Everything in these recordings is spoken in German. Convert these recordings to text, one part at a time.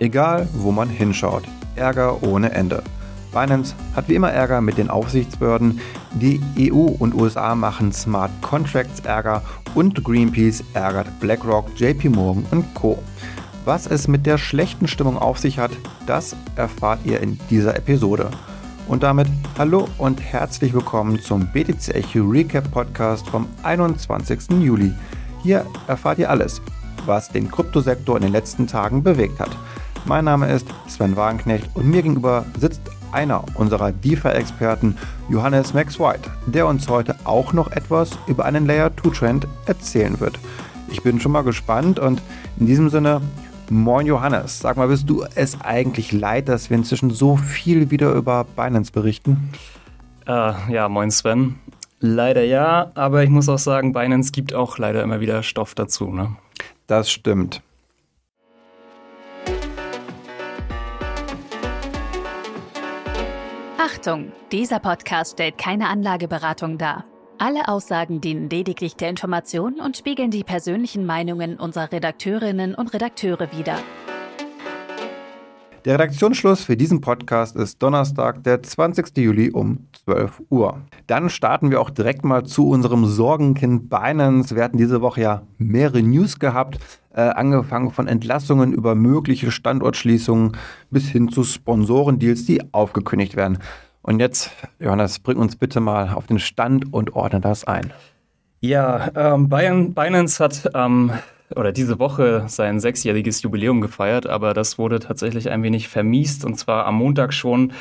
Egal, wo man hinschaut, Ärger ohne Ende. Binance hat wie immer Ärger mit den Aufsichtsbehörden, die EU und USA machen Smart Contracts Ärger und Greenpeace ärgert BlackRock, JP Morgan und Co. Was es mit der schlechten Stimmung auf sich hat, das erfahrt ihr in dieser Episode. Und damit hallo und herzlich willkommen zum BTC Echo Recap Podcast vom 21. Juli. Hier erfahrt ihr alles, was den Kryptosektor in den letzten Tagen bewegt hat. Mein Name ist Sven Wagenknecht und mir gegenüber sitzt einer unserer DeFi-Experten, Johannes Max White, der uns heute auch noch etwas über einen Layer 2 Trend erzählen wird. Ich bin schon mal gespannt und in diesem Sinne Moin Johannes, sag mal, bist du es eigentlich leid, dass wir inzwischen so viel wieder über Binance berichten? Äh, ja, moin Sven. Leider ja, aber ich muss auch sagen, Binance gibt auch leider immer wieder Stoff dazu. Ne? Das stimmt. Achtung, dieser Podcast stellt keine Anlageberatung dar. Alle Aussagen dienen lediglich der Information und spiegeln die persönlichen Meinungen unserer Redakteurinnen und Redakteure wider. Der Redaktionsschluss für diesen Podcast ist Donnerstag, der 20. Juli um 12 Uhr. Dann starten wir auch direkt mal zu unserem Sorgenkind Binance. Wir hatten diese Woche ja mehrere News gehabt, äh, angefangen von Entlassungen über mögliche Standortschließungen bis hin zu Sponsorendeals, die aufgekündigt werden. Und jetzt, Johannes, bring uns bitte mal auf den Stand und ordne das ein. Ja, ähm, Binance hat ähm, oder diese Woche sein sechsjähriges Jubiläum gefeiert, aber das wurde tatsächlich ein wenig vermiest und zwar am Montag schon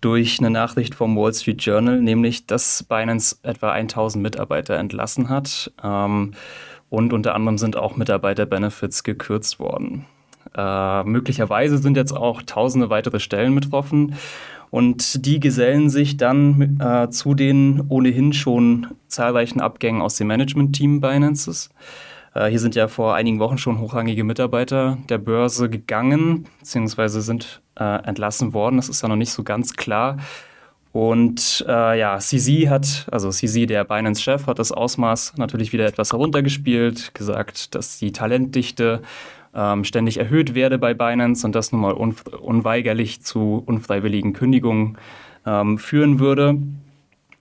durch eine Nachricht vom Wall Street Journal, nämlich dass Binance etwa 1000 Mitarbeiter entlassen hat ähm, und unter anderem sind auch Mitarbeiterbenefits gekürzt worden. Äh, möglicherweise sind jetzt auch tausende weitere Stellen betroffen. Und die gesellen sich dann äh, zu den ohnehin schon zahlreichen Abgängen aus dem Management-Team Binances. Äh, hier sind ja vor einigen Wochen schon hochrangige Mitarbeiter der Börse gegangen, beziehungsweise sind äh, entlassen worden. Das ist ja noch nicht so ganz klar. Und äh, ja, CZ hat, also CZ, der Binance-Chef, hat das Ausmaß natürlich wieder etwas heruntergespielt, gesagt, dass die Talentdichte ähm, ständig erhöht werde bei Binance und das nun mal un unweigerlich zu unfreiwilligen Kündigungen ähm, führen würde.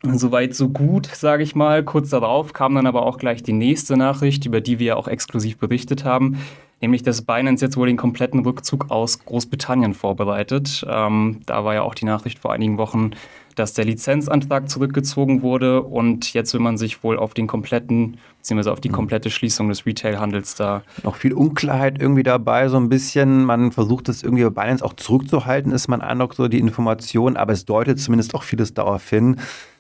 Soweit, so gut, sage ich mal. Kurz darauf kam dann aber auch gleich die nächste Nachricht, über die wir auch exklusiv berichtet haben, nämlich dass Binance jetzt wohl den kompletten Rückzug aus Großbritannien vorbereitet. Ähm, da war ja auch die Nachricht vor einigen Wochen, dass der Lizenzantrag zurückgezogen wurde und jetzt will man sich wohl auf den kompletten, beziehungsweise auf die mhm. komplette Schließung des Retail-Handels da. Noch viel Unklarheit irgendwie dabei, so ein bisschen. Man versucht es irgendwie bei Binance auch zurückzuhalten, ist man Eindruck so die Information, aber es deutet zumindest auch vieles darauf hin,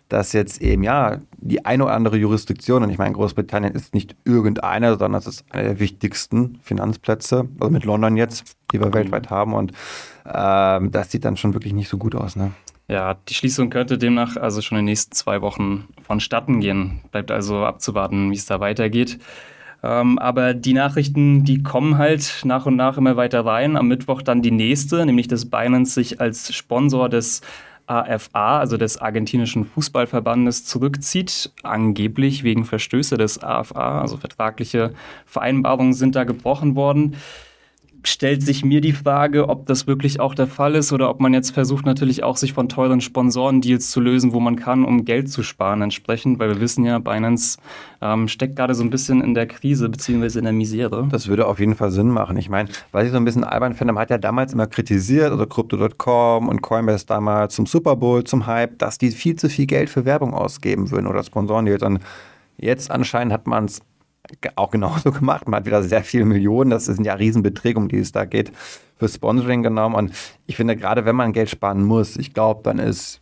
dass jetzt eben ja die eine oder andere Jurisdiktion, und ich meine, Großbritannien ist nicht irgendeine, sondern es ist einer der wichtigsten Finanzplätze, also mit London jetzt, die wir weltweit haben. Und ähm, das sieht dann schon wirklich nicht so gut aus. Ne? Ja, die Schließung könnte demnach also schon in den nächsten zwei Wochen vonstatten gehen. Bleibt also abzuwarten, wie es da weitergeht. Ähm, aber die Nachrichten, die kommen halt nach und nach immer weiter rein. Am Mittwoch dann die nächste, nämlich dass Binance sich als Sponsor des AFA, also des argentinischen Fußballverbandes, zurückzieht, angeblich wegen Verstöße des AFA, also vertragliche Vereinbarungen sind da gebrochen worden stellt sich mir die Frage, ob das wirklich auch der Fall ist oder ob man jetzt versucht natürlich auch sich von teuren Sponsorendeals zu lösen, wo man kann, um Geld zu sparen entsprechend, weil wir wissen ja, Binance ähm, steckt gerade so ein bisschen in der Krise beziehungsweise in der Misere. Das würde auf jeden Fall Sinn machen. Ich meine, was ich so ein bisschen albern finde, man hat ja damals immer kritisiert, also Crypto.com und Coinbase damals zum Super Bowl, zum Hype, dass die viel zu viel Geld für Werbung ausgeben würden oder Sponsorendeals und Jetzt anscheinend hat man es auch genauso gemacht. Man hat wieder sehr viele Millionen, das sind ja Riesenbeträge, um die es da geht, für Sponsoring genommen. Und ich finde, gerade wenn man Geld sparen muss, ich glaube, dann ist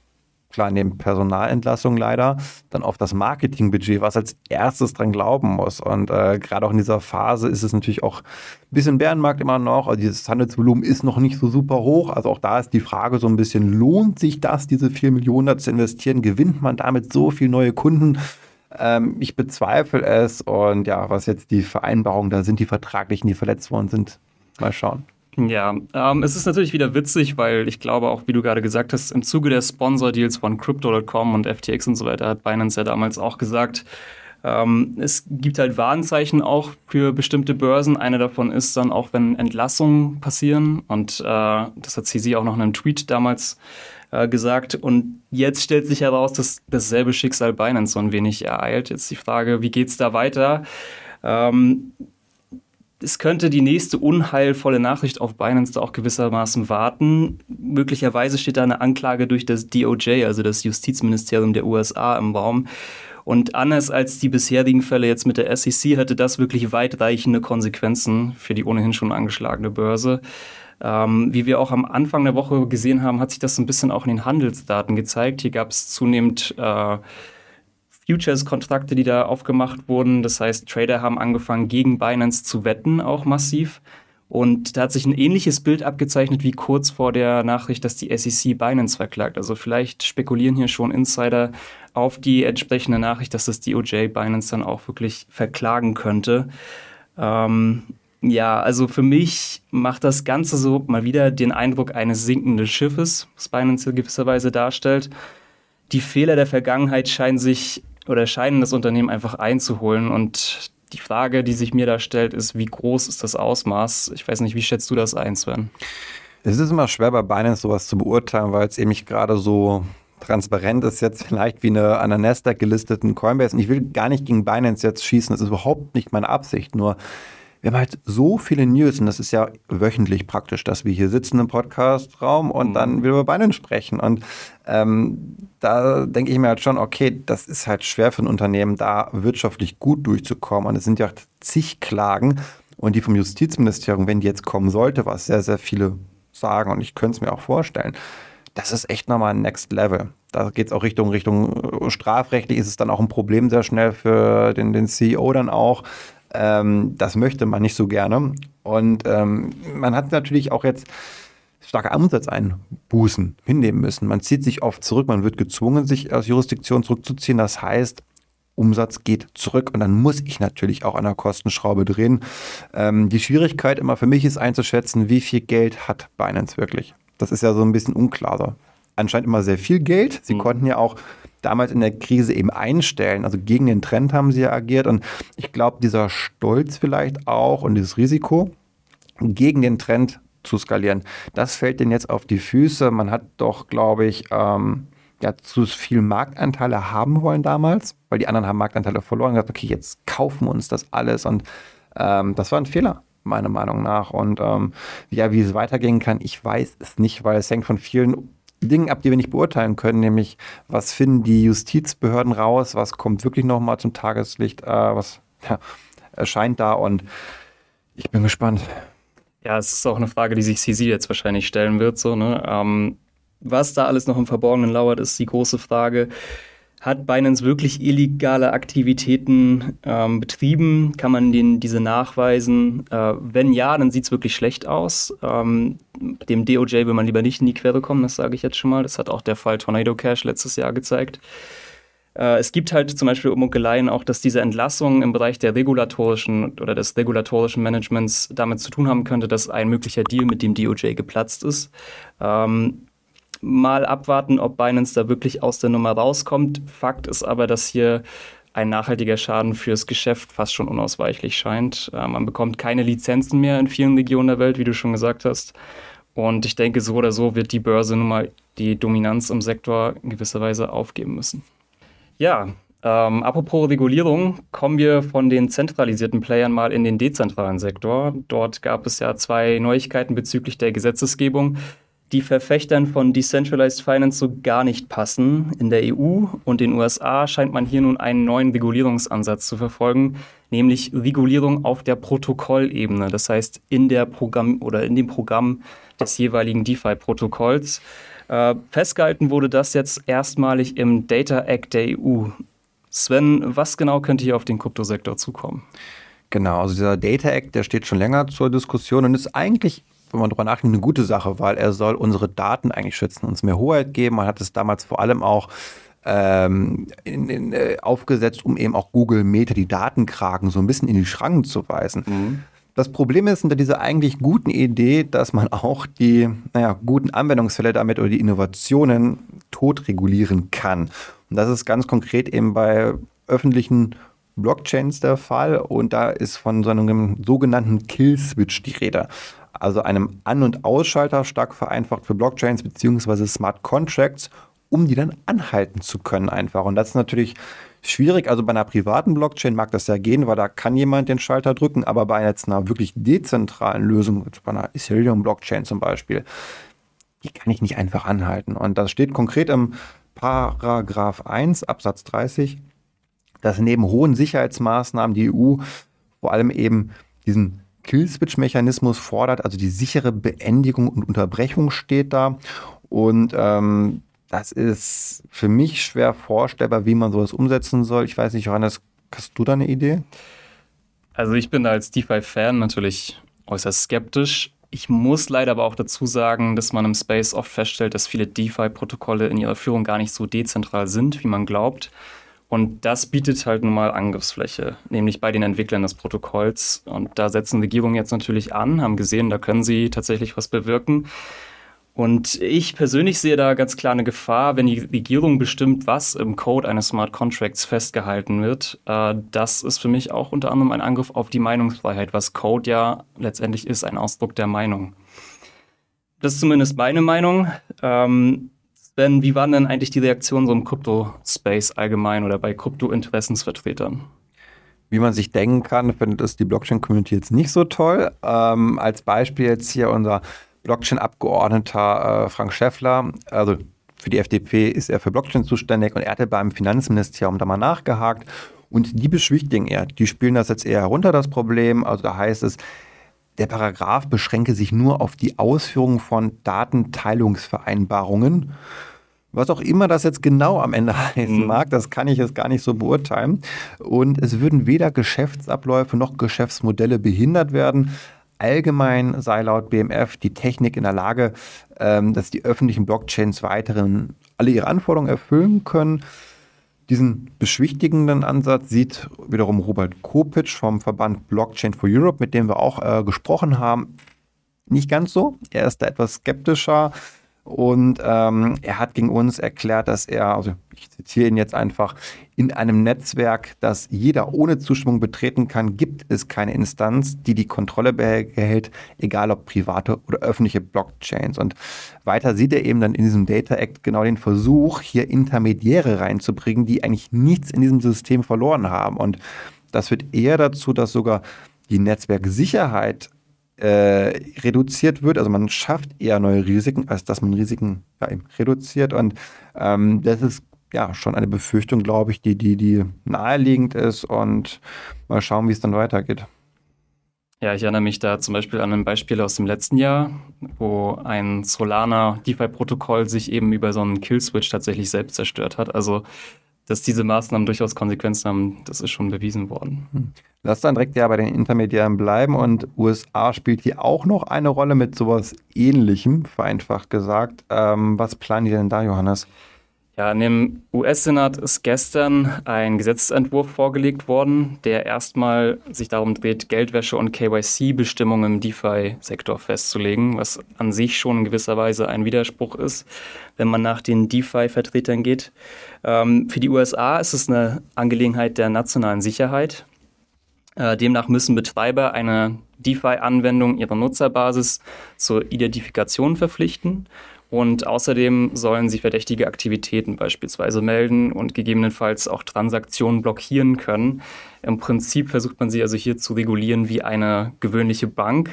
klar neben Personalentlassung leider, dann auf das Marketingbudget, was als erstes dran glauben muss. Und äh, gerade auch in dieser Phase ist es natürlich auch ein bisschen Bärenmarkt immer noch. Also dieses Handelsvolumen ist noch nicht so super hoch. Also auch da ist die Frage so ein bisschen, lohnt sich das, diese 4 Millionen da zu investieren? Gewinnt man damit so viele neue Kunden? Ähm, ich bezweifle es und ja, was jetzt die Vereinbarungen da sind, die vertraglichen, die verletzt worden sind, mal schauen. Ja, ähm, es ist natürlich wieder witzig, weil ich glaube auch, wie du gerade gesagt hast, im Zuge der Sponsor-Deals von Crypto.com und FTX und so weiter hat Binance ja damals auch gesagt, Ähm, es gibt halt Warnzeichen auch für bestimmte Börsen. Eine davon ist dann auch, wenn Entlassungen passieren. Und äh, das hat CZ auch noch in einem Tweet damals äh, gesagt. Und jetzt stellt sich heraus, dass dasselbe Schicksal Binance so ein wenig ereilt. Jetzt die Frage, wie geht es da weiter? Ähm, es könnte die nächste unheilvolle Nachricht auf Binance da auch gewissermaßen warten. Möglicherweise steht da eine Anklage durch das DOJ, also das Justizministerium der USA, im Raum. Und anders als die bisherigen Fälle jetzt mit der SEC hätte das wirklich weitreichende Konsequenzen für die ohnehin schon angeschlagene Börse. Ähm, wie wir auch am Anfang der Woche gesehen haben, hat sich das ein bisschen auch in den Handelsdaten gezeigt. Hier gab es zunehmend äh, Futures-Kontrakte, die da aufgemacht wurden. Das heißt, Trader haben angefangen, gegen Binance zu wetten, auch massiv. Und da hat sich ein ähnliches Bild abgezeichnet wie kurz vor der Nachricht, dass die SEC Binance verklagt. Also vielleicht spekulieren hier schon Insider auf die entsprechende Nachricht, dass das DOJ Binance dann auch wirklich verklagen könnte. Ähm, ja, also für mich macht das Ganze so mal wieder den Eindruck eines sinkenden Schiffes, was Binance in gewisser Weise darstellt. Die Fehler der Vergangenheit scheinen sich oder scheinen das Unternehmen einfach einzuholen und die Frage, die sich mir da stellt, ist, wie groß ist das Ausmaß? Ich weiß nicht, wie schätzt du das ein, Sven? Es ist immer schwer bei Binance sowas zu beurteilen, weil es eben nicht gerade so transparent ist jetzt vielleicht wie eine an der Nasdaq gelisteten Coinbase. Und ich will gar nicht gegen Binance jetzt schießen, das ist überhaupt nicht meine Absicht. Nur wir haben halt so viele News und das ist ja wöchentlich praktisch, dass wir hier sitzen im Podcastraum und mhm. dann wieder über Binance sprechen. Und ähm, da denke ich mir halt schon, okay, das ist halt schwer für ein Unternehmen, da wirtschaftlich gut durchzukommen. Und es sind ja zig Klagen und die vom Justizministerium, wenn die jetzt kommen sollte, was sehr, sehr viele sagen und ich könnte es mir auch vorstellen, das ist echt nochmal ein Next Level. Da geht es auch Richtung, Richtung äh, strafrechtlich ist es dann auch ein Problem sehr schnell für den, den CEO dann auch. Ähm, das möchte man nicht so gerne. Und ähm, man hat natürlich auch jetzt starke Umsatzeinbußen hinnehmen müssen. Man zieht sich oft zurück, man wird gezwungen, sich aus Jurisdiktion zurückzuziehen. Das heißt, Umsatz geht zurück und dann muss ich natürlich auch an der Kostenschraube drehen. Ähm, die Schwierigkeit immer für mich ist einzuschätzen, wie viel Geld hat Binance wirklich. Das ist ja so ein bisschen unklar. Anscheinend immer sehr viel Geld. Sie mhm. konnten ja auch damals in der Krise eben einstellen. Also gegen den Trend haben sie ja agiert. Und ich glaube, dieser Stolz vielleicht auch und dieses Risiko gegen den Trend zu skalieren, das fällt denen jetzt auf die Füße. Man hat doch, glaube ich, ähm, ja, zu viel Marktanteile haben wollen damals, weil die anderen haben Marktanteile verloren. Und gesagt, okay, jetzt kaufen wir uns das alles. Und ähm, das war ein Fehler meiner Meinung nach. Und ähm, ja, wie es weitergehen kann, ich weiß es nicht, weil es hängt von vielen Dingen ab, die wir nicht beurteilen können, nämlich was finden die Justizbehörden raus, was kommt wirklich nochmal zum Tageslicht, äh, was ja, erscheint da und ich bin gespannt. Ja, es ist auch eine Frage, die sich CZ jetzt wahrscheinlich stellen wird. So, ne? Ähm, was da alles noch im Verborgenen lauert, ist die große Frage. Hat Binance wirklich illegale Aktivitäten ähm, betrieben? Kann man denen diese nachweisen? Äh, wenn ja, dann sieht es wirklich schlecht aus. Ähm, dem DOJ will man lieber nicht in die Quere kommen, das sage ich jetzt schon mal. Das hat auch der Fall Tornado Cash letztes Jahr gezeigt. Äh, es gibt halt zum Beispiel Munkeleien auch, dass diese Entlassung im Bereich der regulatorischen oder des regulatorischen Managements damit zu tun haben könnte, dass ein möglicher Deal mit dem DOJ geplatzt ist. Ähm, mal abwarten, ob Binance da wirklich aus der Nummer rauskommt. Fakt ist aber, dass hier ein nachhaltiger Schaden fürs Geschäft fast schon unausweichlich scheint. Äh, man bekommt keine Lizenzen mehr in vielen Regionen der Welt, wie du schon gesagt hast. Und ich denke, so oder so wird die Börse nun mal die Dominanz im Sektor in gewisser Weise aufgeben müssen. Ja, ähm, apropos Regulierung, kommen wir von den zentralisierten Playern mal in den dezentralen Sektor. Dort gab es ja zwei Neuigkeiten bezüglich der Gesetzesgebung die Verfechtern von Decentralized Finance so gar nicht passen. In der EU und den USA scheint man hier nun einen neuen Regulierungsansatz zu verfolgen, nämlich Regulierung auf der Protokollebene, das heißt in der Programm oder in dem Programm des jeweiligen DeFi-Protokolls. Äh, festgehalten wurde das jetzt erstmalig im Data Act der EU. Sven, was genau könnte hier auf den Kryptosektor zukommen? Genau, also dieser Data Act, der steht schon länger zur Diskussion und ist eigentlich wenn man darüber nachdenkt, eine gute Sache, weil er soll unsere Daten eigentlich schützen, uns mehr Hoheit geben. Man hat es damals vor allem auch ähm, in, in, äh, aufgesetzt, um eben auch Google Meta die Datenkragen so ein bisschen in die Schranken zu weisen. Mhm. Das Problem ist hinter dieser eigentlich guten Idee, dass man auch die naja, guten Anwendungsfälle damit oder die Innovationen tot regulieren kann. Und das ist ganz konkret eben bei öffentlichen Blockchains der Fall und da ist von so einem sogenannten Kill-Switch die Rede. Also einem An- und Ausschalter, stark vereinfacht für Blockchains bzw. Smart Contracts, um die dann anhalten zu können einfach. Und das ist natürlich schwierig. Also bei einer privaten Blockchain mag das ja gehen, weil da kann jemand den Schalter drücken, aber bei jetzt einer wirklich dezentralen Lösung, bei einer Ethereum-Blockchain zum Beispiel, die kann ich nicht einfach anhalten. Und das steht konkret im Paragraph 1 Absatz 30, dass neben hohen Sicherheitsmaßnahmen die EU vor allem eben diesen Kill-Switch-Mechanismus fordert, also die sichere Beendigung und Unterbrechung steht da. Und ähm, das ist für mich schwer vorstellbar, wie man sowas umsetzen soll. Ich weiß nicht, Johannes, hast du da eine Idee? Also ich bin als DeFi-Fan natürlich äußerst skeptisch. Ich muss leider aber auch dazu sagen, dass man im Space oft feststellt, dass viele DeFi-Protokolle in ihrer Führung gar nicht so dezentral sind, wie man glaubt. Und das bietet halt nun mal Angriffsfläche, nämlich bei den Entwicklern des Protokolls. Und da setzen Regierungen jetzt natürlich an, haben gesehen, da können sie tatsächlich was bewirken. Und ich persönlich sehe da ganz klar eine Gefahr, wenn die Regierung bestimmt, was im Code eines Smart Contracts festgehalten wird. Äh, das ist für mich auch unter anderem ein Angriff auf die Meinungsfreiheit, was Code ja letztendlich ist, ein Ausdruck der Meinung. Das ist zumindest meine Meinung. Ähm, Sven, wie waren denn eigentlich die Reaktionen so im Krypto-Space allgemein oder bei Krypto-Interessensvertretern? Wie man sich denken kann, findet es die Blockchain-Community jetzt nicht so toll. Ähm, als Beispiel jetzt hier unser Blockchain-Abgeordneter äh, Frank Schäffler, also für die FDP ist er für Blockchain zuständig und er hatte beim Finanzministerium da mal nachgehakt und die beschwichtigen er. Die spielen das jetzt eher herunter, das Problem. Also da heißt es, der Paragraph beschränke sich nur auf die Ausführung von Datenteilungsvereinbarungen. Was auch immer das jetzt genau am Ende heißen mhm. mag, das kann ich jetzt gar nicht so beurteilen. Und es würden weder Geschäftsabläufe noch Geschäftsmodelle behindert werden. Allgemein sei laut BMF die Technik in der Lage, ähm, dass die öffentlichen Blockchains weiterhin alle ihre Anforderungen erfüllen können. Diesen beschwichtigenden Ansatz sieht wiederum Robert Kopitsch vom Verband Blockchain for Europe, mit dem wir auch äh, gesprochen haben, nicht ganz so. Er ist da etwas skeptischer. Und ähm, er hat gegen uns erklärt, dass er, also ich zitiere ihn jetzt einfach, in einem Netzwerk, das jeder ohne Zustimmung betreten kann, gibt es keine Instanz, die die Kontrolle behält, egal ob private oder öffentliche Blockchains. Und weiter sieht er eben dann in diesem Data Act genau den Versuch, hier Intermediäre reinzubringen, die eigentlich nichts in diesem System verloren haben. Und das führt eher dazu, dass sogar die Netzwerksicherheit äh, reduziert wird. Also man schafft eher neue Risiken, als dass man Risiken ja, reduziert. Und ähm, das ist ja schon eine Befürchtung, glaube ich, die, die, die naheliegend ist. Und mal schauen, wie es dann weitergeht. Ja, ich erinnere mich da zum Beispiel an ein Beispiel aus dem letzten Jahr, wo ein Solana DeFi-Protokoll sich eben über so einen Kill-Switch tatsächlich selbst zerstört hat. Also dass diese Maßnahmen durchaus Konsequenzen haben, das ist schon bewiesen worden. Hm. Lass dann direkt ja bei den Intermediären bleiben und USA spielt hier auch noch eine Rolle mit sowas ähnlichem, vereinfacht gesagt. Ähm, was planen die denn da, Johannes? Ja, in dem US-Senat ist gestern ein Gesetzentwurf vorgelegt worden, der erstmal sich darum dreht, Geldwäsche- und KYC-Bestimmungen im DeFi-Sektor festzulegen, was an sich schon in gewisser Weise ein Widerspruch ist, wenn man nach den DeFi-Vertretern geht. Ähm, für die USA ist es eine Angelegenheit der nationalen Sicherheit. Äh, demnach müssen Betreiber eine DeFi-Anwendung ihrer Nutzerbasis zur Identifikation verpflichten und außerdem sollen sie verdächtige Aktivitäten beispielsweise melden und gegebenenfalls auch Transaktionen blockieren können. Im Prinzip versucht man sie also hier zu regulieren wie eine gewöhnliche Bank.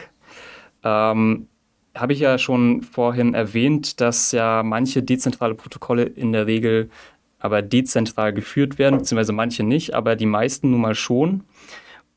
Ähm, Habe ich ja schon vorhin erwähnt, dass ja manche dezentrale Protokolle in der Regel aber dezentral geführt werden, beziehungsweise manche nicht, aber die meisten nun mal schon.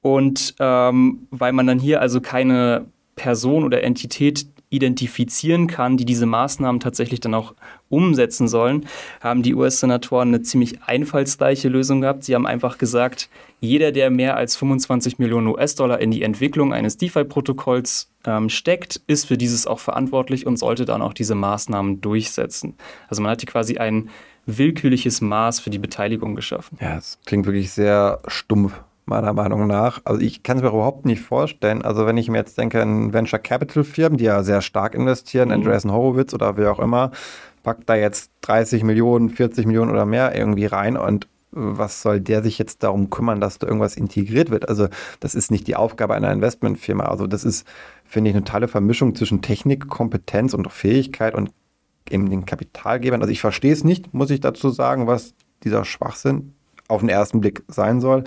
Und ähm, weil man dann hier also keine Person oder Entität identifizieren kann, die diese Maßnahmen tatsächlich dann auch umsetzen sollen, haben die US-Senatoren eine ziemlich einfallsreiche Lösung gehabt. Sie haben einfach gesagt, jeder, der mehr als 25 Millionen US-Dollar in die Entwicklung eines DeFi-Protokolls ähm, steckt, ist für dieses auch verantwortlich und sollte dann auch diese Maßnahmen durchsetzen. Also man hat hier quasi ein willkürliches Maß für die Beteiligung geschaffen. Ja, es klingt wirklich sehr stumpf meiner Meinung nach. Also ich kann es mir überhaupt nicht vorstellen. Also wenn ich mir jetzt denke, in Venture Capital Firmen, die ja sehr stark investieren, mhm. Andreessen Horowitz oder wer auch immer, packt da jetzt 30 Millionen, 40 Millionen oder mehr irgendwie rein und was soll der sich jetzt darum kümmern, dass da irgendwas integriert wird? Also das ist nicht die Aufgabe einer Investmentfirma. Also das ist, finde ich, eine tolle Vermischung zwischen Technik, Kompetenz und Fähigkeit und eben den Kapitalgebern. Also ich verstehe es nicht, muss ich dazu sagen, was dieser Schwachsinn auf den ersten Blick sein soll.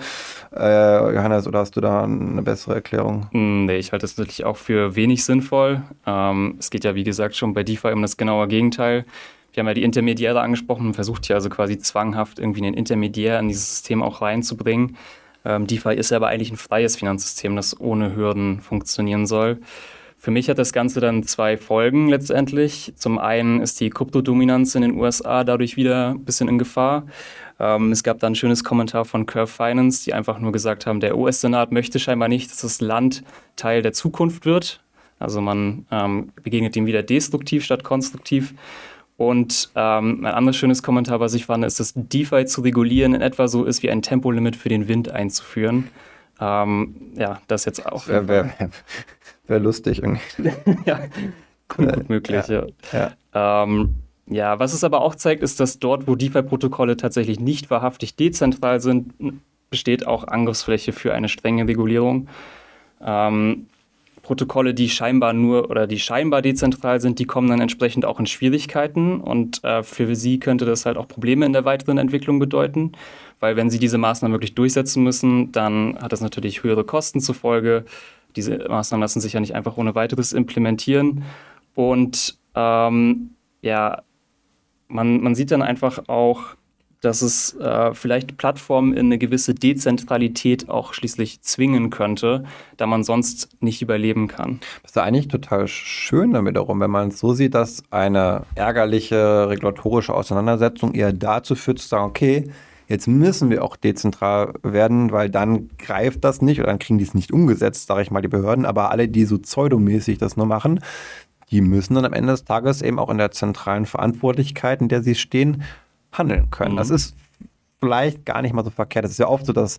Äh, Johannes, oder hast du da eine bessere Erklärung? Hm, nee, ich halte das natürlich auch für wenig sinnvoll. Ähm, es geht ja, wie gesagt, schon bei DeFi um das genaue Gegenteil. Wir haben ja die Intermediäre angesprochen und versucht ja also quasi zwanghaft irgendwie einen Intermediär in dieses System auch reinzubringen. Ähm, DeFi ist ja aber eigentlich ein freies Finanzsystem, das ohne Hürden funktionieren soll. Für mich hat das Ganze dann zwei Folgen letztendlich. Zum einen ist die Kryptodominanz in den USA dadurch wieder ein bisschen in Gefahr. Ähm, es gab da ein schönes Kommentar von Curve Finance, die einfach nur gesagt haben, der US-Senat möchte scheinbar nicht, dass das Land Teil der Zukunft wird. Also man ähm, begegnet dem wieder destruktiv statt konstruktiv. Und ähm, ein anderes schönes Kommentar, was ich fand, ist, dass DeFi zu regulieren in etwa so ist wie ein Tempolimit für den Wind einzuführen. Ähm, ja, das jetzt auch. Wäre wär, wär lustig irgendwie. ja, gut möglich, ja. ja. ja. Ähm, ja, was es aber auch zeigt, ist, dass dort, wo DeFi-Protokolle tatsächlich nicht wahrhaftig dezentral sind, besteht auch Angriffsfläche für eine strenge Regulierung. Ähm, Protokolle, die scheinbar nur oder die scheinbar dezentral sind, die kommen dann entsprechend auch in Schwierigkeiten und äh, für sie könnte das halt auch Probleme in der weiteren Entwicklung bedeuten, weil wenn sie diese Maßnahmen wirklich durchsetzen müssen, dann hat das natürlich höhere Kosten zur Folge. Diese Maßnahmen lassen sich ja nicht einfach ohne weiteres implementieren und ähm, ja, man, man sieht dann einfach auch, dass es äh, vielleicht Plattformen in eine gewisse Dezentralität auch schließlich zwingen könnte, da man sonst nicht überleben kann. Das ist eigentlich total schön damit darum, wenn man es so sieht, dass eine ärgerliche regulatorische Auseinandersetzung eher dazu führt, zu sagen, okay, jetzt müssen wir auch dezentral werden, weil dann greift das nicht oder dann kriegen die es nicht umgesetzt, sage ich mal, die Behörden, aber alle, die so pseudomäßig das nur machen, die müssen dann am Ende des Tages eben auch in der zentralen Verantwortlichkeit, in der sie stehen, handeln können. Mhm. Das ist vielleicht gar nicht mal so verkehrt. Es ist ja oft so, dass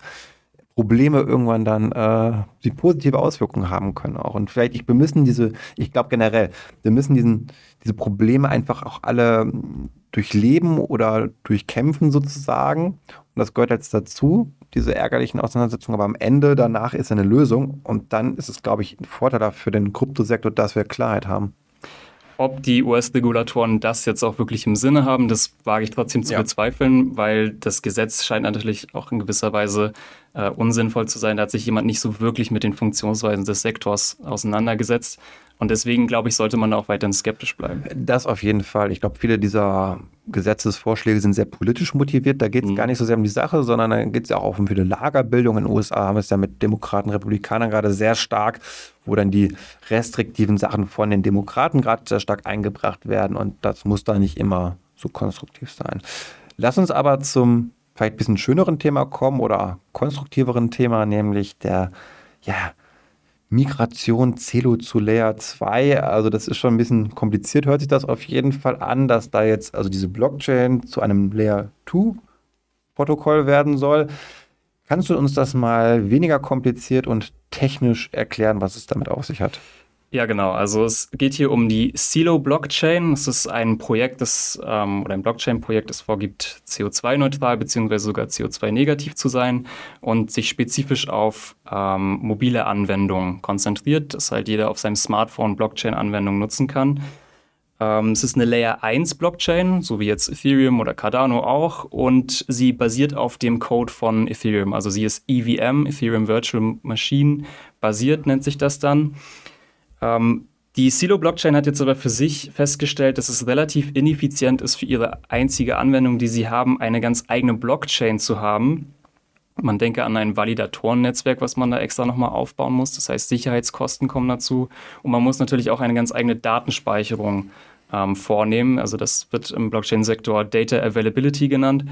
Probleme irgendwann dann äh, die positive Auswirkungen haben können auch. Und vielleicht, ich, wir müssen diese, ich glaube generell, wir müssen diesen, diese Probleme einfach auch alle durchleben oder durchkämpfen sozusagen. Und das gehört jetzt dazu, diese ärgerlichen Auseinandersetzungen. Aber am Ende danach ist eine Lösung. Und dann ist es, glaube ich, ein Vorteil für den Kryptosektor, dass wir Klarheit haben. Ob die US-Regulatoren das jetzt auch wirklich im Sinne haben, das wage ich trotzdem zu ja. bezweifeln, weil das Gesetz scheint natürlich auch in gewisser Weise äh, unsinnvoll zu sein. Da hat sich jemand nicht so wirklich mit den Funktionsweisen des Sektors auseinandergesetzt. Und deswegen, glaube ich, sollte man auch weiterhin skeptisch bleiben. Das auf jeden Fall. Ich glaube, viele dieser Gesetzesvorschläge sind sehr politisch motiviert. Da geht es mhm. gar nicht so sehr um die Sache, sondern da geht es ja auch um viele Lagerbildung. In den USA haben wir es ja mit Demokraten, Republikanern gerade sehr stark, wo dann die restriktiven Sachen von den Demokraten gerade sehr stark eingebracht werden. Und das muss da nicht immer so konstruktiv sein. Lass uns aber zum vielleicht ein bisschen schöneren Thema kommen oder konstruktiveren Thema, nämlich der ja, Migration Layer 2. Also das ist schon ein bisschen kompliziert, hört sich das auf jeden Fall an, dass da jetzt also diese Blockchain zu einem Layer 2 Protokoll werden soll. Kannst du uns das mal weniger kompliziert und technisch erklären, was es damit auf sich hat? Ja, genau. Also es geht hier um die Silo Blockchain. Das ist ein Projekt, das ähm, oder ein Blockchain-Projekt, das vorgibt, CO2-neutral bzw. sogar CO2-negativ zu sein und sich spezifisch auf ähm, mobile Anwendungen konzentriert, dass halt jeder auf seinem Smartphone Blockchain-Anwendungen nutzen kann. Ähm, es ist eine Layer 1 Blockchain, so wie jetzt Ethereum oder Cardano auch, und sie basiert auf dem Code von Ethereum. Also sie ist EVM, Ethereum Virtual Machine basiert, nennt sich das dann. Ähm, die Silo-Blockchain hat jetzt aber für sich festgestellt, dass es relativ ineffizient ist, für ihre einzige Anwendung, die sie haben, eine ganz eigene Blockchain zu haben. Man denke an ein Validatorennetzwerk, was man da extra nochmal aufbauen muss. Das heißt, Sicherheitskosten kommen dazu. Und man muss natürlich auch eine ganz eigene Datenspeicherung ähm, vornehmen. Also das wird im Blockchain-Sektor Data Availability genannt.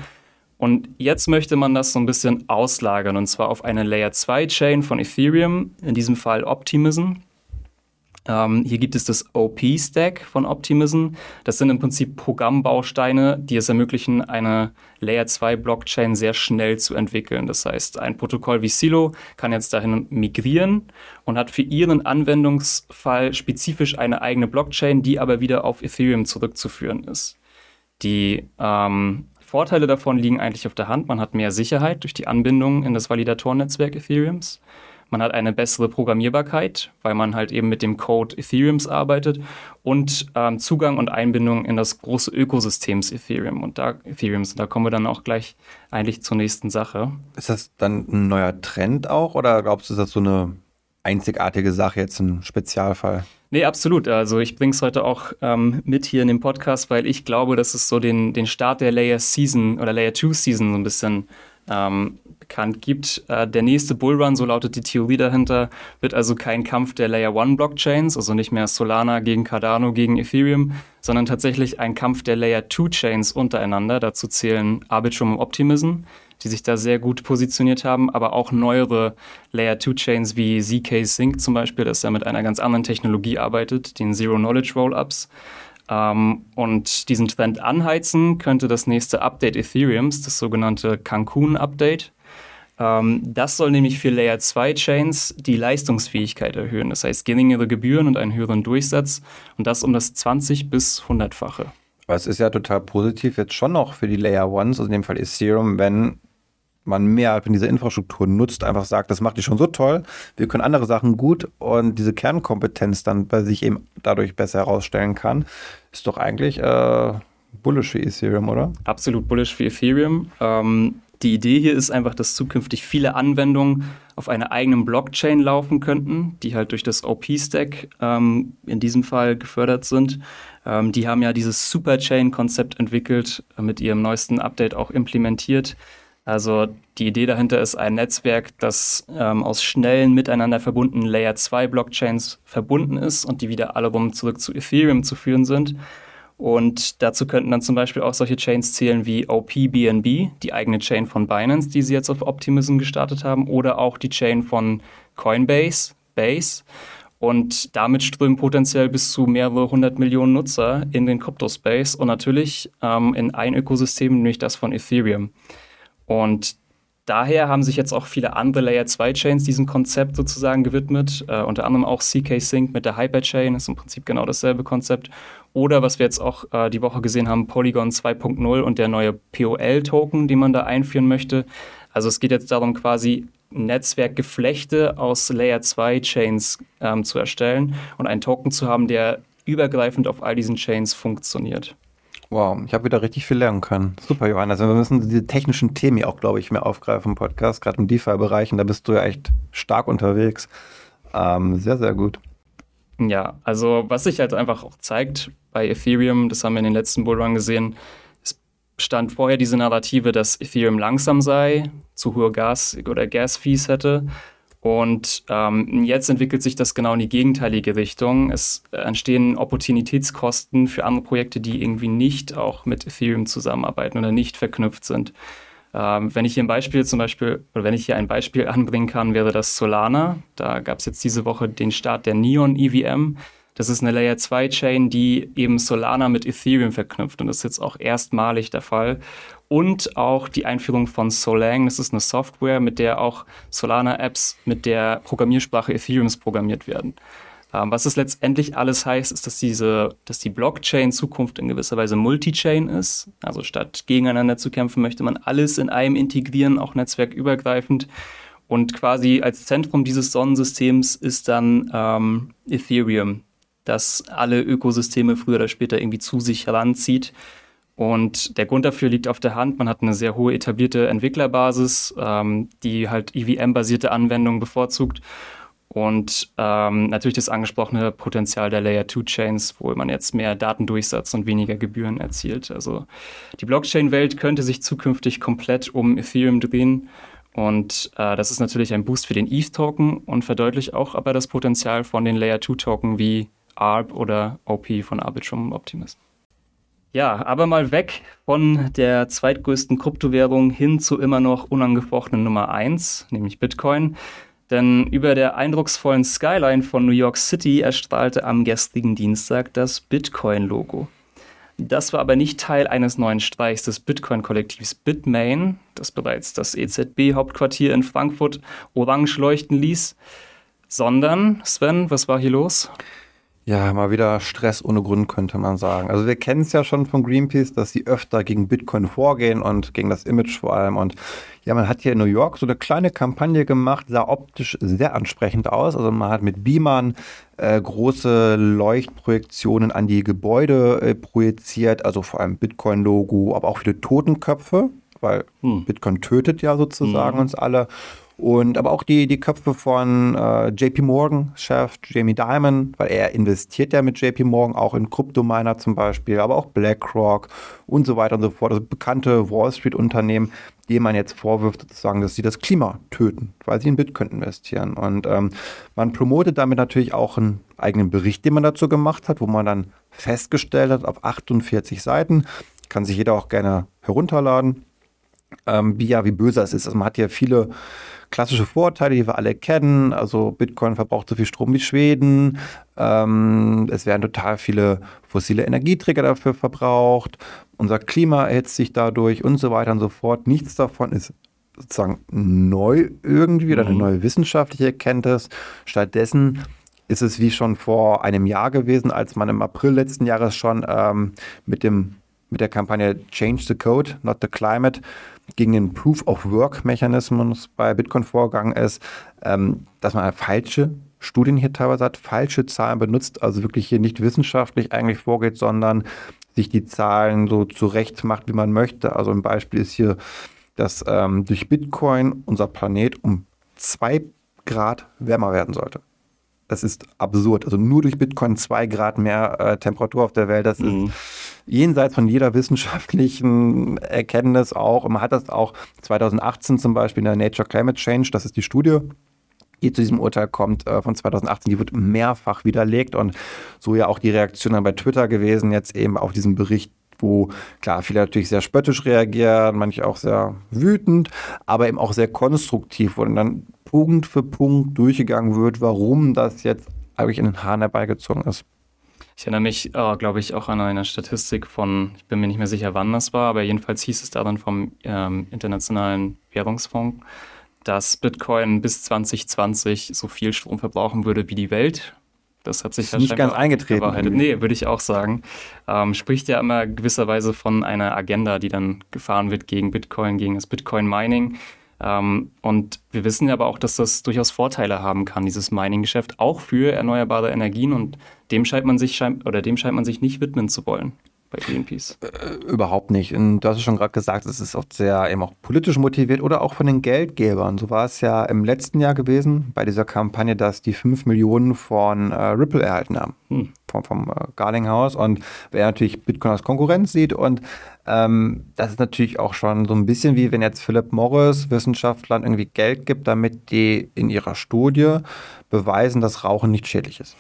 Und jetzt möchte man das so ein bisschen auslagern und zwar auf eine Layer 2 Chain von Ethereum, in diesem Fall Optimism. Ähm, hier gibt es das OP-Stack von Optimism. Das sind im Prinzip Programmbausteine, die es ermöglichen, eine Layer 2 Blockchain sehr schnell zu entwickeln. Das heißt, ein Protokoll wie Silo kann jetzt dahin migrieren und hat für ihren Anwendungsfall spezifisch eine eigene Blockchain, die aber wieder auf Ethereum zurückzuführen ist. Die ähm, Vorteile davon liegen eigentlich auf der Hand. Man hat mehr Sicherheit durch die Anbindung in das Validatorennetzwerk Ethereums. Man hat eine bessere Programmierbarkeit, weil man halt eben mit dem Code Ethereums arbeitet und ähm, Zugang und Einbindung in das große Ökosystems Ethereum und da Ethereums. Und da kommen wir dann auch gleich eigentlich zur nächsten Sache. Ist das dann ein neuer Trend auch oder glaubst du, ist das so eine einzigartige Sache, jetzt ein Spezialfall? Nee, absolut. Also ich bringe es heute auch ähm, mit hier in dem Podcast, weil ich glaube, dass es so den, den Start der Layer Season oder Layer 2 Season so ein bisschen ähm, bekannt gibt. Äh, der nächste Bullrun, so lautet die Theorie dahinter, wird also kein Kampf der Layer 1 Blockchains, also nicht mehr Solana gegen Cardano gegen Ethereum, sondern tatsächlich ein Kampf der Layer 2 Chains untereinander. Dazu zählen Arbitrum und Optimism, die sich da sehr gut positioniert haben, aber auch neuere Layer 2 Chains wie ZK Sync zum Beispiel, das ja mit einer ganz anderen Technologie arbeitet, den Zero Knowledge Rollups. Ähm, und diesen Trend anheizen könnte das nächste Update Ethereums, das sogenannte Cancun Update. Ähm, das soll nämlich für Layer 2 Chains die Leistungsfähigkeit erhöhen. Das heißt geringere Gebühren und einen höheren Durchsatz und das um das 20 bis 100-fache. Aber es ist ja total positiv jetzt schon noch für die Layer Ones, also in dem Fall Ethereum, wenn man mehr von dieser Infrastruktur nutzt, einfach sagt, das macht die schon so toll, wir können andere Sachen gut und diese Kernkompetenz dann bei sich eben dadurch besser herausstellen kann, ist doch eigentlich äh, bullish für Ethereum, oder? Absolut bullish für Ethereum. Ähm, die Idee hier ist einfach, dass zukünftig viele Anwendungen auf einer eigenen Blockchain laufen könnten, die halt durch das OP-Stack ähm, in diesem Fall gefördert sind. Ähm, die haben ja dieses Superchain-Konzept entwickelt, äh, mit ihrem neuesten Update auch implementiert. Also die Idee dahinter ist ein Netzwerk, das ähm, aus schnellen, miteinander verbundenen Layer 2 Blockchains verbunden ist und die wieder alle rum zurück zu Ethereum zu führen sind. Und dazu könnten dann zum Beispiel auch solche Chains zählen wie OPBNB, die eigene Chain von Binance, die sie jetzt auf Optimism gestartet haben, oder auch die Chain von Coinbase, Base. Und damit strömen potenziell bis zu mehrere hundert Millionen Nutzer in den Crypto-Space und natürlich ähm, in ein Ökosystem, nämlich das von Ethereum. Und daher haben sich jetzt auch viele andere Layer 2 Chains diesem Konzept sozusagen gewidmet, äh, unter anderem auch CK Sync mit der Hyperchain, ist im Prinzip genau dasselbe Konzept. Oder was wir jetzt auch äh, die Woche gesehen haben, Polygon 2.0 und der neue POL-Token, den man da einführen möchte. Also es geht jetzt darum, quasi Netzwerkgeflechte aus Layer 2 Chains ähm, zu erstellen und einen Token zu haben, der übergreifend auf all diesen Chains funktioniert. Wow, ich habe wieder richtig viel lernen können. Super, Johannes. Wir müssen diese technischen Themen auch, glaube ich, mehr aufgreifen im Podcast, gerade im DeFi-Bereich. Da bist du ja echt stark unterwegs. Ähm, sehr, sehr gut. Ja, also was sich halt einfach auch zeigt bei Ethereum, das haben wir in den letzten Bullrun gesehen, es stand vorher diese Narrative, dass Ethereum langsam sei, zu hohe Gas- oder Gas-Fees hätte. Und ähm, jetzt entwickelt sich das genau in die gegenteilige Richtung. Es entstehen Opportunitätskosten für andere Projekte, die irgendwie nicht auch mit Ethereum zusammenarbeiten oder nicht verknüpft sind. Ähm, wenn ich hier ein Beispiel zum Beispiel, oder wenn ich hier ein Beispiel anbringen kann, wäre das Solana. Da gab es jetzt diese Woche den Start der Neon EVM. Das ist eine Layer 2 Chain, die eben Solana mit Ethereum verknüpft. Und das ist jetzt auch erstmalig der Fall. Und auch die Einführung von Solang. Das ist eine Software, mit der auch Solana-Apps mit der Programmiersprache Ethereums programmiert werden. Ähm, was es letztendlich alles heißt, ist, dass diese, dass die Blockchain Zukunft in gewisser Weise Multi-Chain ist. Also statt gegeneinander zu kämpfen, möchte man alles in einem integrieren, auch netzwerkübergreifend. Und quasi als Zentrum dieses Sonnensystems ist dann ähm, Ethereum, das alle Ökosysteme früher oder später irgendwie zu sich heranzieht. Und der Grund dafür liegt auf der Hand. Man hat eine sehr hohe etablierte Entwicklerbasis, ähm, die halt EVM-basierte Anwendungen bevorzugt. Und ähm, natürlich das angesprochene Potenzial der Layer 2 Chains, wo man jetzt mehr Datendurchsatz und weniger Gebühren erzielt. Also die Blockchain-Welt könnte sich zukünftig komplett um Ethereum drehen. Und äh, das ist natürlich ein Boost für den ETH-Token und verdeutlicht auch aber das Potenzial von den Layer 2-Token wie ARP oder OP von Arbitrum Optimism. Ja, aber mal weg von der zweitgrößten Kryptowährung hin zu immer noch unangefochtenen Nummer 1, nämlich Bitcoin. Denn über der eindrucksvollen Skyline von New York City erstrahlte am gestrigen Dienstag das Bitcoin-Logo. Das war aber nicht Teil eines neuen Streichs des Bitcoin-Kollektivs Bitmain, das bereits das EZB-Hauptquartier in Frankfurt orange leuchten ließ, sondern, Sven, was war hier los? Ja, mal wieder Stress ohne Grund, könnte man sagen. Also wir kennen es ja schon von Greenpeace, dass sie öfter gegen Bitcoin vorgehen und gegen das Image vor allem. Und ja, man hat hier in New York so eine kleine Kampagne gemacht, sah optisch sehr ansprechend aus. Also man hat mit Beamern äh, große Leuchtprojektionen an die Gebäude äh, projiziert, also vor allem Bitcoin-Logo, aber auch viele Totenköpfe, weil hm. Bitcoin tötet ja sozusagen hm. uns alle. Und aber auch die, die Köpfe von äh, JP Morgan, Chef Jamie Dimon, weil er investiert ja mit JP Morgan auch in Kryptominer zum Beispiel, aber auch BlackRock und so weiter und so fort. Also bekannte Wall Street-Unternehmen, denen man jetzt vorwirft, sozusagen, dass sie das Klima töten, weil sie in Bitcoin investieren. Und ähm, man promotet damit natürlich auch einen eigenen Bericht, den man dazu gemacht hat, wo man dann festgestellt hat, auf 48 Seiten, kann sich jeder auch gerne herunterladen, ähm, wie ja, wie böse es ist. Also man hat ja viele klassische Vorteile, die wir alle kennen. Also Bitcoin verbraucht so viel Strom wie Schweden. Ähm, es werden total viele fossile Energieträger dafür verbraucht. Unser Klima erhitzt sich dadurch und so weiter und so fort. Nichts davon ist sozusagen neu irgendwie oder eine mhm. neue wissenschaftliche Erkenntnis. Stattdessen ist es wie schon vor einem Jahr gewesen, als man im April letzten Jahres schon ähm, mit dem mit der Kampagne Change the Code, not the Climate gegen den Proof-of-Work-Mechanismus bei Bitcoin vorgegangen ist, ähm, dass man falsche Studien hier teilweise hat, falsche Zahlen benutzt, also wirklich hier nicht wissenschaftlich eigentlich vorgeht, sondern sich die Zahlen so zurecht macht, wie man möchte. Also ein Beispiel ist hier, dass ähm, durch Bitcoin unser Planet um zwei Grad wärmer werden sollte. Das ist absurd. Also nur durch Bitcoin zwei Grad mehr äh, Temperatur auf der Welt. Das mhm. ist jenseits von jeder wissenschaftlichen Erkenntnis auch. man hat das auch 2018 zum Beispiel in der Nature Climate Change, das ist die Studie, die zu diesem Urteil kommt, äh, von 2018, die wird mehrfach widerlegt und so ja auch die Reaktion dann bei Twitter gewesen, jetzt eben auf diesen Bericht wo klar viele natürlich sehr spöttisch reagieren, manche auch sehr wütend, aber eben auch sehr konstruktiv, wo dann Punkt für Punkt durchgegangen wird, warum das jetzt eigentlich in den Haaren herbeigezogen ist. Ich erinnere mich, äh, glaube ich, auch an eine Statistik von, ich bin mir nicht mehr sicher, wann das war, aber jedenfalls hieß es da dann vom ähm, Internationalen Währungsfonds, dass Bitcoin bis 2020 so viel Strom verbrauchen würde wie die Welt. Das hat sich das nicht ganz eingetreten. Bewahrheitet. Nee, würde ich auch sagen. Ähm, spricht ja immer gewisserweise von einer Agenda, die dann gefahren wird gegen Bitcoin, gegen das Bitcoin-Mining. Ähm, und wir wissen aber auch, dass das durchaus Vorteile haben kann, dieses Mining-Geschäft, auch für erneuerbare Energien. Und dem scheint man sich oder dem scheint man sich nicht widmen zu wollen bei Greenpeace? Äh, überhaupt nicht. Und du hast es schon gerade gesagt, es ist oft sehr eben auch politisch motiviert oder auch von den Geldgebern. So war es ja im letzten Jahr gewesen bei dieser Kampagne, dass die 5 Millionen von äh, Ripple erhalten haben. Hm. Vom, vom äh, Garlinghaus. Und wer natürlich Bitcoin als Konkurrenz sieht und ähm, das ist natürlich auch schon so ein bisschen wie wenn jetzt Philip Morris Wissenschaftlern irgendwie Geld gibt, damit die in ihrer Studie beweisen, dass Rauchen nicht schädlich ist.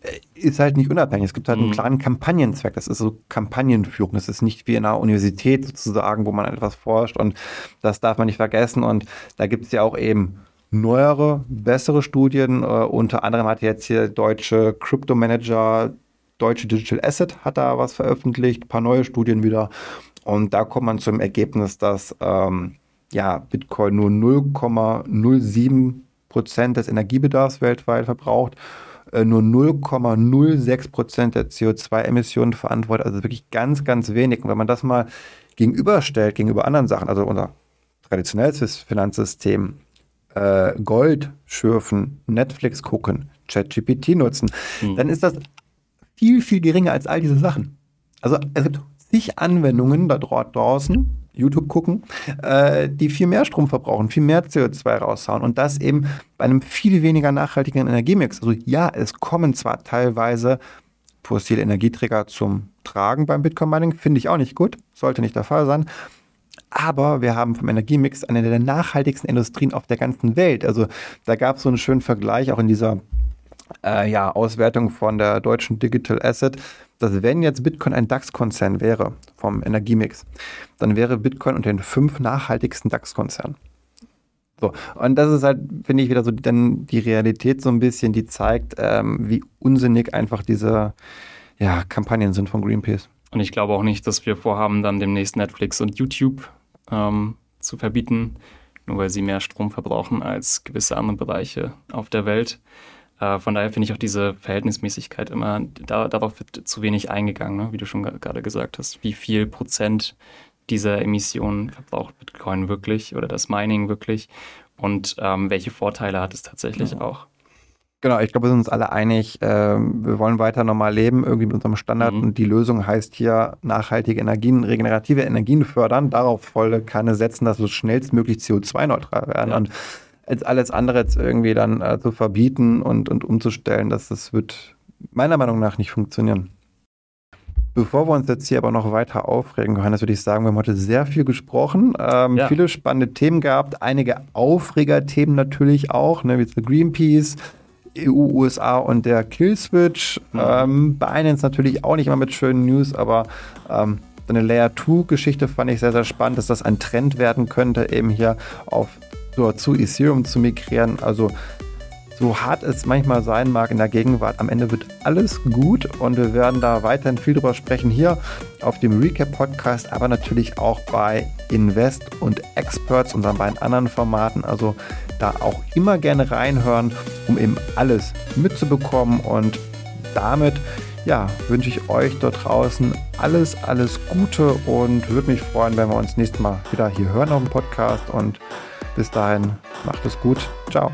Äh, ist halt nicht unabhängig. Es gibt halt einen mhm. klaren Kampagnenzweck. Das ist so Kampagnenführung. Das ist nicht wie in einer Universität sozusagen, wo man etwas forscht und das darf man nicht vergessen. Und da gibt es ja auch eben neuere, bessere Studien. Uh, unter anderem hat jetzt hier deutsche Crypto Manager, deutsche Digital Asset hat da was veröffentlicht, ein paar neue Studien wieder. Und da kommt man zum Ergebnis, dass ähm, ja, Bitcoin nur 0,07 Prozent des Energiebedarfs weltweit verbraucht äh, nur 0,06 Prozent der CO2-Emissionen verantwortet, also wirklich ganz, ganz wenig. Und wenn man das mal gegenüberstellt, gegenüber anderen Sachen, also unser traditionelles Finanzsystem, äh, Gold schürfen, Netflix gucken, ChatGPT nutzen, hm. dann ist das viel, viel geringer als all diese Sachen. Also es gibt zig Anwendungen da draußen, YouTube gucken, äh, die viel mehr Strom verbrauchen, viel mehr CO2 raushauen und das eben bei einem viel weniger nachhaltigen Energiemix. Also ja, es kommen zwar teilweise fossile Energieträger zum Tragen beim Bitcoin-Mining, finde ich auch nicht gut, sollte nicht der Fall sein. Aber wir haben vom Energiemix eine der nachhaltigsten Industrien auf der ganzen Welt. Also da gab es so einen schönen Vergleich auch in dieser äh, ja, Auswertung von der deutschen Digital Asset, dass wenn jetzt Bitcoin ein DAX-Konzern wäre vom Energiemix, dann wäre Bitcoin unter den fünf nachhaltigsten DAX-Konzernen. So, und das ist halt, finde ich, wieder so dann die Realität so ein bisschen, die zeigt, ähm, wie unsinnig einfach diese ja, Kampagnen sind von Greenpeace. Und ich glaube auch nicht, dass wir vorhaben, dann demnächst Netflix und YouTube ähm, zu verbieten, nur weil sie mehr Strom verbrauchen als gewisse andere Bereiche auf der Welt. Äh, von daher finde ich auch diese Verhältnismäßigkeit immer, da, darauf wird zu wenig eingegangen, ne? wie du schon gerade gesagt hast. Wie viel Prozent dieser Emissionen verbraucht Bitcoin wirklich oder das Mining wirklich und ähm, welche Vorteile hat es tatsächlich ja. auch. Genau, ich glaube, wir sind uns alle einig, äh, wir wollen weiter normal leben, irgendwie mit unserem Standard. Mhm. Und die Lösung heißt hier nachhaltige Energien, regenerative Energien fördern, darauf volle Kanne setzen, dass wir schnellstmöglich CO2-neutral werden. Ja. Und als alles andere jetzt irgendwie dann äh, zu verbieten und, und umzustellen, das, das wird meiner Meinung nach nicht funktionieren. Bevor wir uns jetzt hier aber noch weiter aufregen, Johannes, würde ich sagen, wir haben heute sehr viel gesprochen, ähm, ja. viele spannende Themen gehabt, einige Aufregerthemen natürlich auch, ne, wie zum Greenpeace, EU, USA und der Killswitch. Mhm. Ähm, Binance natürlich auch nicht immer mit schönen News, aber ähm, eine Layer 2 Geschichte fand ich sehr, sehr spannend, dass das ein Trend werden könnte, eben hier auf so, zu Ethereum zu migrieren. Also so hart es manchmal sein mag in der Gegenwart, am Ende wird alles gut und wir werden da weiterhin viel drüber sprechen hier auf dem Recap-Podcast, aber natürlich auch bei Invest und Experts, unseren beiden anderen Formaten. Also da auch immer gerne reinhören, um eben alles mitzubekommen und damit ja, wünsche ich euch dort draußen alles, alles Gute und würde mich freuen, wenn wir uns nächstes Mal wieder hier hören auf dem Podcast und bis dahin macht es gut. Ciao.